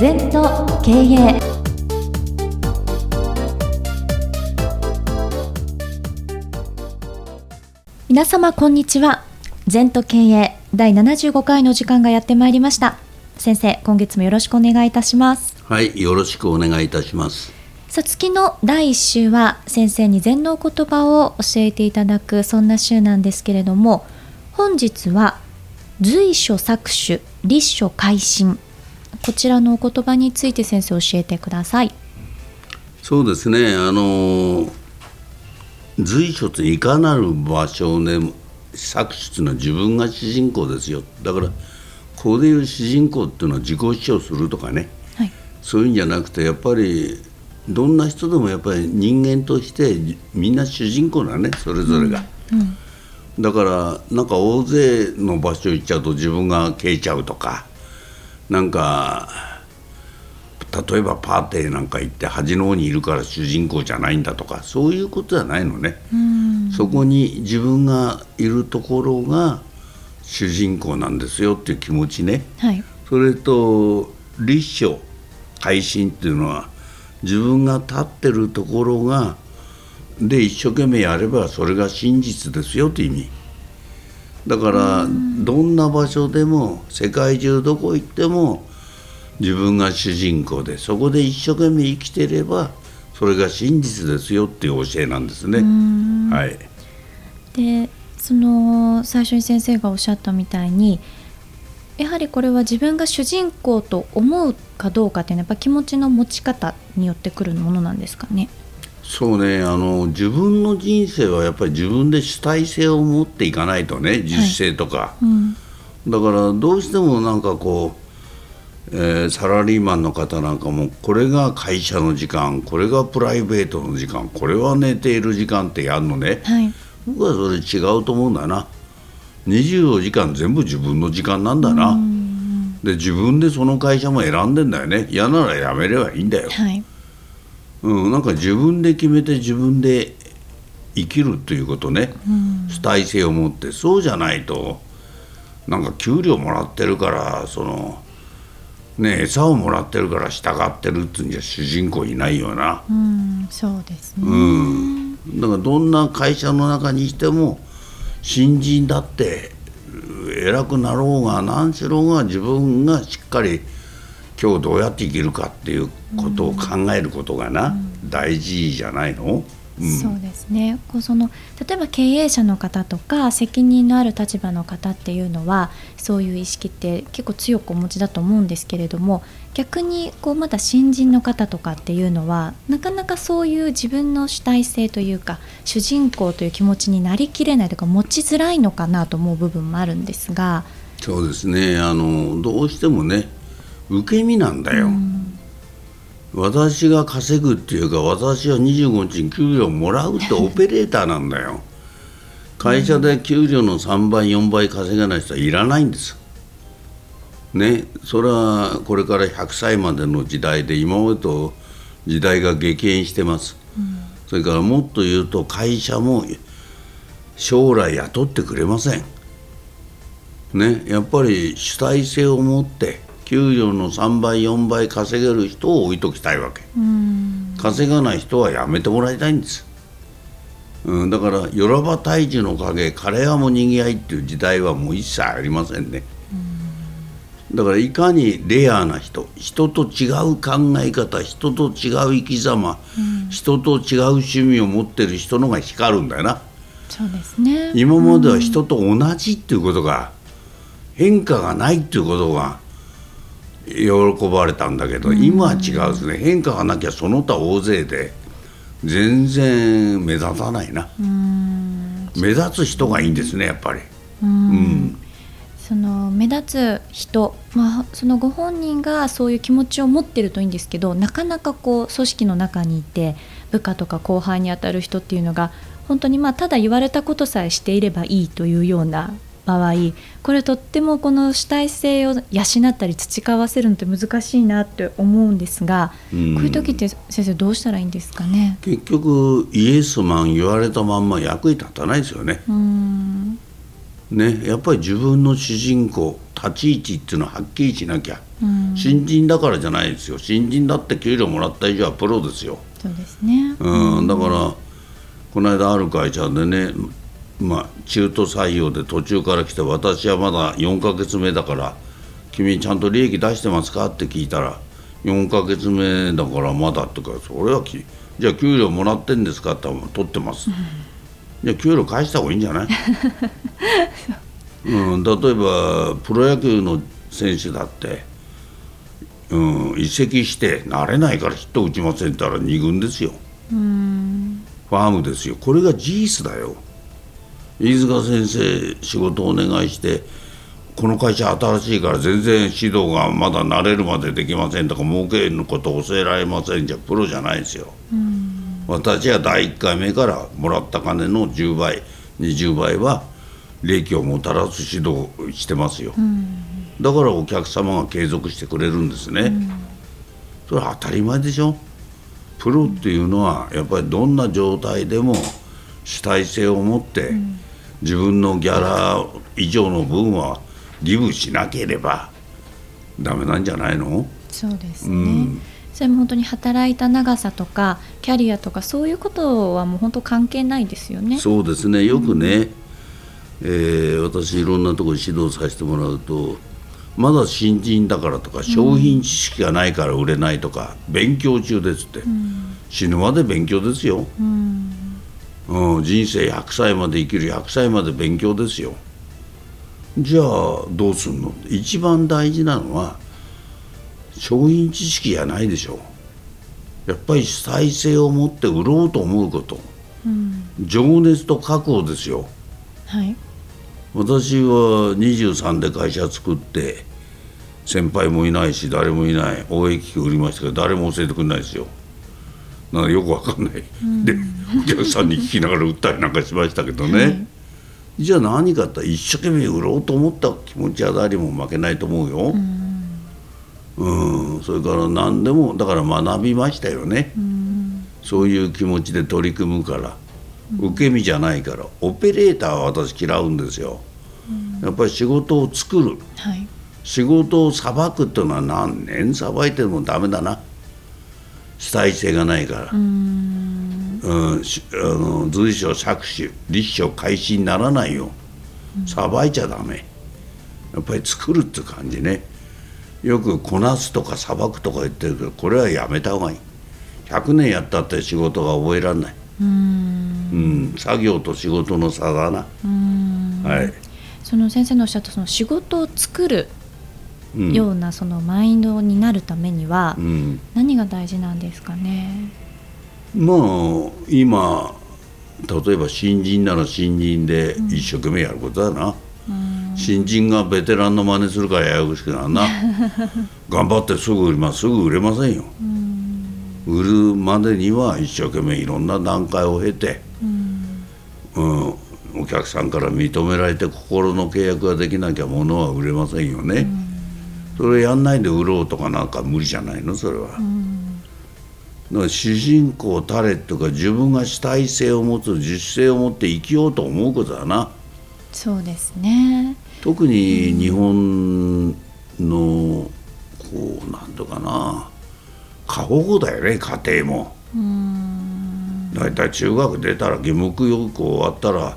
全と経営皆様こんにちは。全と経営第75回の時間がやってまいりました。先生今月もよろしくお願いいたします。はいよろしくお願いいたします。さあ月の第1週は先生に禅の言葉を教えていただくそんな週なんですけれども本日は随所搾取立所改心こちらのお言葉について先生教えてください。そうですね。あの随所っていかなる場所でも搾取のは自分が主人公ですよ。だからここでいう主人公っていうのは自己主張するとかね、はい、そういうんじゃなくてやっぱりどんな人でもやっぱり人間としてみんな主人公だね。それぞれが、うんうん、だからなんか大勢の場所行っちゃうと自分が消えちゃうとかなんか例えばパーティーなんか行って端の方にいるから主人公じゃないんだとかそういうことじゃないのね。そこに自分がいるところが主人公なんですよっていう気持ちね、はい、それと立書改心っていうのは自分が立ってるところがで一生懸命やればそれが真実ですよという意味だからどんな場所でも世界中どこ行っても自分が主人公でそこで一生懸命生きてればそれが真実ですよっていう教えなんですね。はい、でその最初に先生がおっしゃったみたいにやはりこれは自分が主人公と思うかどうかっていうのはやっぱ気持ちの持ち方によってくるものなんですかね？そうねあの自分の人生はやっぱり自分で主体性を持っていかないとね自主性とか、はいうん、だからどうしてもなんかこう、えー、サラリーマンの方なんかもこれが会社の時間これがプライベートの時間これは寝ている時間ってやるのね、はい、僕はそれ違うと思うんだな。24時間全部自分の時間なんだな、で自分でその会社も選んでんだよね。嫌なら辞めればいいんだよ、はいうん、なんか自分で決めて自分で生きるということね、うん、主体性を持って。そうじゃないとなんか給料もらってるからそのね餌をもらってるから従ってるっていうんじゃ主人公いないよな、うん、そうですね、うん、だからどんな会社の中にしても新人だって偉くなろうが何しろが自分がしっかり今日どうやって生きるかっていうことを考えることがな、うん、大事じゃないの、うん、そうですね。こうその例えば経営者の方とか責任のある立場の方っていうのはそういう意識って結構強くお持ちだと思うんですけれども逆にこうまだ新人の方とかっていうのはなかなかそういう自分の主体性というか主人公という気持ちになりきれないとか持ちづらいのかなと思う部分もあるんですが。そうですね。あのどうしてもね受け身なんだよ、うん、私が稼ぐっていうか私は25日に給料もらうって オペレーターなんだよ。会社で給料の3倍4倍稼がない人はいらないんです。ねそれはこれから100歳までの時代で今までと時代が激変してます、うん、それからもっと言うと会社も将来雇ってくれません。ねやっぱり主体性を持って給料の3倍4倍稼げる人を置いときたいわけ。稼がない人はやめてもらいたいんです、うん、だから「よらば大樹の陰枯葉もにぎわい」っていう時代はもう一切ありませんね。だからいかにレアな人人と違う考え方人と違う生き様、うん、人と違う趣味を持ってる人のが光るんだよな。そうですね。今までは人と同じっていうことが、変化がないっていうことが喜ばれたんだけど、今は違うですね。変化がなきゃその他大勢で全然目立たないな。目立つ人がいいんですねやっぱり。うん。その目立つ人、まあ、そのご本人がそういう気持ちを持ってるといいんですけどなかなかこう組織の中にいて部下とか後輩にあたる人っていうのが本当にまあただ言われたことさえしていればいいというような場合これとってもこの主体性を養ったり培わせるのって難しいなって思うんですが、うん、こういう時って先生どうしたらいいんですかね？結局イエスマン言われたまんま役に立たないですよね。ねやっぱり自分の主人公立ち位置っていうのははっきりしなきゃ、新人だからじゃないですよ。新人だって給料もらった以上はプロですよ。そうですね、うん、だからこの間ある会社でね、まあ、中途採用で途中から来て私はまだ4ヶ月目だから君ちゃんと利益出してますか？って聞いたら4ヶ月目だからまだってかそれはきじゃあ給料もらってんですか？って取ってます、じゃあ給料返した方がいいんじゃない、うん、例えばプロ野球の選手だって、うん、移籍して慣れないからヒット打ちませんって言ったら2軍ですよ。ファームですよ。これが事実だよ飯塚先生仕事お願いしてこの会社新しいから全然指導がまだ慣れるまでできませんとか儲けのこと教えられませんじゃプロじゃないですよ。私は第1回目からもらった金の10倍20倍は利益をもたらす指導をしてますよ、だからお客様が継続してくれるんですね、それは当たり前でしょ。プロっていうのはやっぱりどんな状態でも主体性を持って、自分のギャラ以上の分はギブしなければダメなんじゃないの？そうですね、うん。それも本当に働いた長さとかキャリアとかそういうことはもう本当関係ないですよね。そうですね。よくね、えー私いろんなところに指導させてもらうとまだ新人だからとか商品知識がないから売れないとか、勉強中ですって、死ぬまで勉強ですよ、うんうん、人生100歳まで生きる100歳まで勉強ですよ。じゃあどうすんの？一番大事なのは商品知識じゃないでしょ。やっぱり主体性を持って売ろうと思うこと。うん。情熱と覚悟ですよ。はい。私は23で会社作って先輩もいないし誰もいない。応援機器売りましたけど誰も教えてくれないですよなんかよくわかんない、でお客さんに聞きながら売ったりなんかしましたけどね、はい。じゃあ何かって一生懸命売ろうと思った気持ちは誰も負けないと思うよ。うん。それから何でもだから学びましたよね、そういう気持ちで取り組むから。受け身じゃないから。オペレーターは私嫌うんですよ、やっぱり仕事を作る。はい。仕事をさばくっていうのは何年さばいてもダメだな主体性がないから、うん。しあの随所搾取立所開始にならないよ。さばいちゃダメ。やっぱり作るって感じね。よくこなすとかさばくとか言ってるけどこれはやめた方がいい。100年やったって仕事が覚えられない。うん。作業と仕事の差だな。はい。その先生のおっしゃったその仕事を作るうんようなそのマインドになるためにはうん。何が大事なんですかね？まあ今例えば新人なら新人で一生懸命やることだな、新人がベテランの真似するからややこしくなるな。頑張ってすぐ売りますすぐ売れませんよ、売るまでには一生懸命いろんな段階を経て、うん。お客さんから認められて心の契約ができなきゃ物は売れませんよね、それやんないで売ろうとかなんか無理じゃないの？それは。だから主人公タレとか自分が主体性を持つ自主性を持って生きようと思うことだな。そうですね。特に日本のこうなんとかな。過保護だよね家庭も。大体中学出たら義務教育終わったら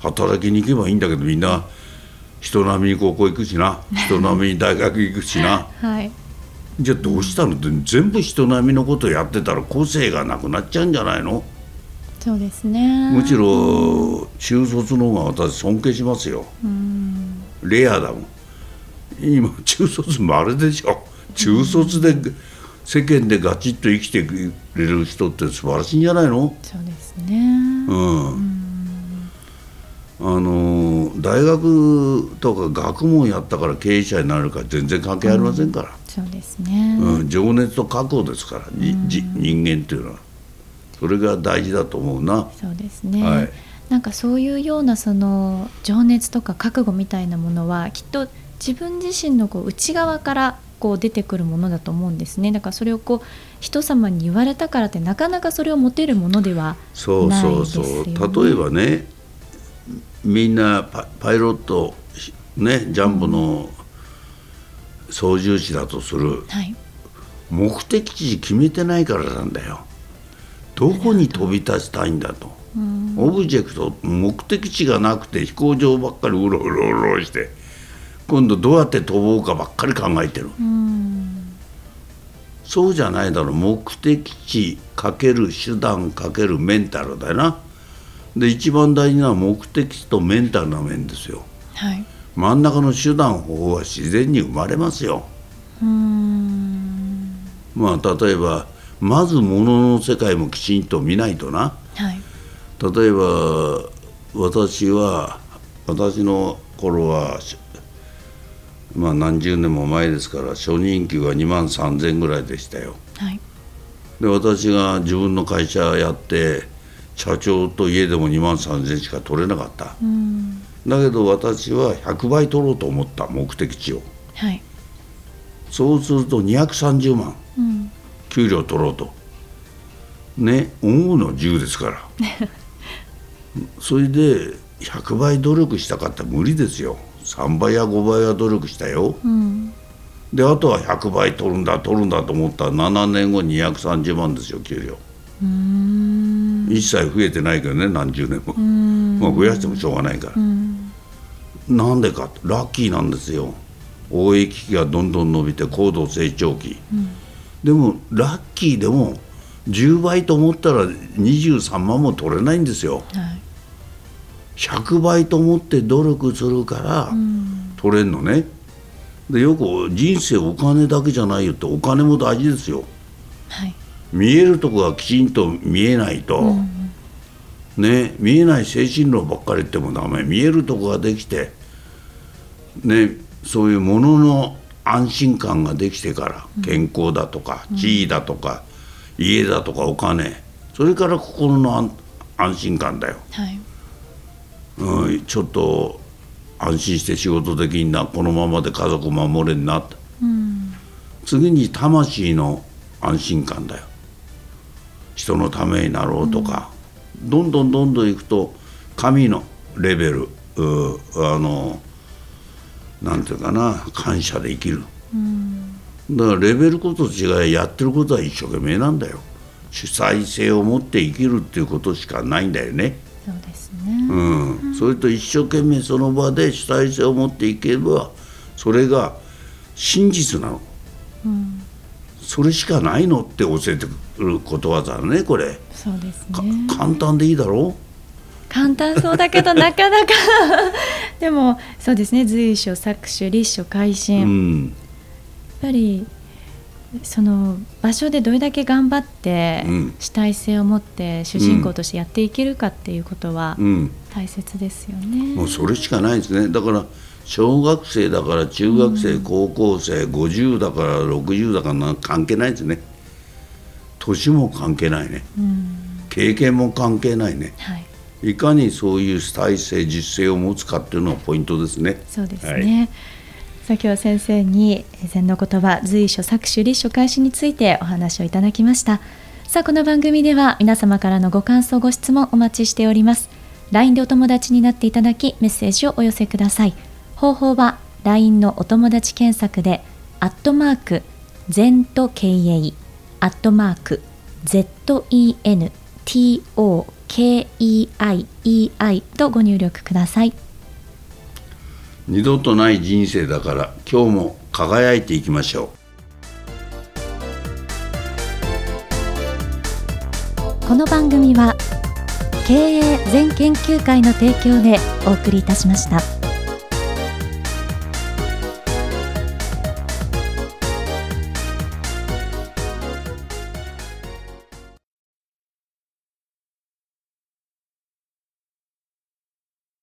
働きに行けばいいんだけどみんな人並みに高校行くしな。人並みに大学行くしな。はい。じゃあどうしたの？って全部人並みのことやってたら個性がなくなっちゃうんじゃないの？そうですね。むしろ中卒の方が私尊敬しますよ。レアだもん。今中卒まれでしょ。中卒で世間でガチッと生きてくれる人って素晴らしいんじゃないの？そうですね。うんあの大学とか学問やったから経営者になるか全然関係ありませんから、そうですね。うん情熱と覚悟ですから、じじ人間っていうのは。それが大事だと思うな。そうですね、はい。なんかそういうようなその情熱とか覚悟みたいなものはきっと自分自身のこう内側からこう出てくるものだと思うんですね。だからそれをこう人様に言われたからってなかなかそれを持てるものではそうそうそう、ないですよね例えばねみんなパパイロットねジャンボの操縦士だとするはい。目的地決めてないからなんだよ。どこに飛び立ちたいんだと。オブジェクト目的地がなくて飛行場ばっかりうろうろうろして今度どうやって飛ぼうかばっかり考えてる。そうじゃないだろう。目的地かける手段かけるメンタルだよなで一番大事な目的地とメンタルな面ですよ。はい。真ん中の手段方法は自然に生まれますよ。まあ例えばまず物の世界もきちんと見ないとな。はい。例えば私は私の頃はしまあ何十年も前ですから初任給が2万3,000ぐらいでしたよ。はい。で私が自分の会社やって社長と家でも2万3,000しか取れなかった。うんだけど私は100倍取ろうと思った目的地を。はい。そうすると230万うん。給料取ろうと。ね思うの10ですから。それで100倍努力したかったら無理ですよ。3倍や5倍は努力したよ。うん。であとは100倍取るんだ取るんだと思ったら7年後に230万ですよ給料。うーん一切増えてないけどね何十年も、うん。まあ、増やしてもしょうがないから、うん。なんでかラッキーなんですよ。大益期がどんどん伸びて高度成長期、でもラッキーでも10倍と思ったら23万も取れないんですよ。はい。100倍と思って努力するからうん。取れんのね。でよく人生お金だけじゃないよってお金も大事ですよ。はい見えるとこがきちんと見えないと、ね見えない精神論ばっかり言ってもダメ。見えるとこができてねそういうものの安心感ができてから健康だとか地位だとか、家だとかお金それから心の安安心感だよ、はい。うん、ちょっと安心して仕事できんなこのままで家族守れんなって。うん。次に魂の安心感だよ人のためになろうとか、どんどんどんどんいくと神のレベルうあのなんていうかな感謝で生きる。うん。だからレベルこと違いやってることは一生懸命なんだよ。主催性を持って生きるっていうことしかないんだよね。そうですね。うん、それと一生懸命その場で主体性を持っていけばそれが真実なの。うんそれしかないのって教えてくることわざだねこれ、そうですかね簡単でいいだろ？簡単そうだけどなかなか。でもそうですね随所搾取立所改う心、やっんぱりその場所でどれだけ頑張って、うん。主体性を持って主人公としてやっていけるかっていうことはうん。大切ですよね。もうそれしかないですね。だから小学生だから中学生、高校生50だから60だから関係ないですね年も関係ないねうん経験も関係ないねはい、いかにそういう主体性実践を持つかっていうのがポイントですねそうですね。さあ今日は先生に禅の言葉随所搾取立所開始についてお話をいただきました。さあこの番組では皆様からのご感想ご質問お待ちしております。LINE でお友達になっていただきメッセージをお寄せください。方法は LINE のお友達検索でアットマーク全と経営アットマーク ZENTOKEIEI とご入力ください。二度とない人生だから今日も輝いていきましょうこの番組は経営全研究会の提供でお送りいたしました。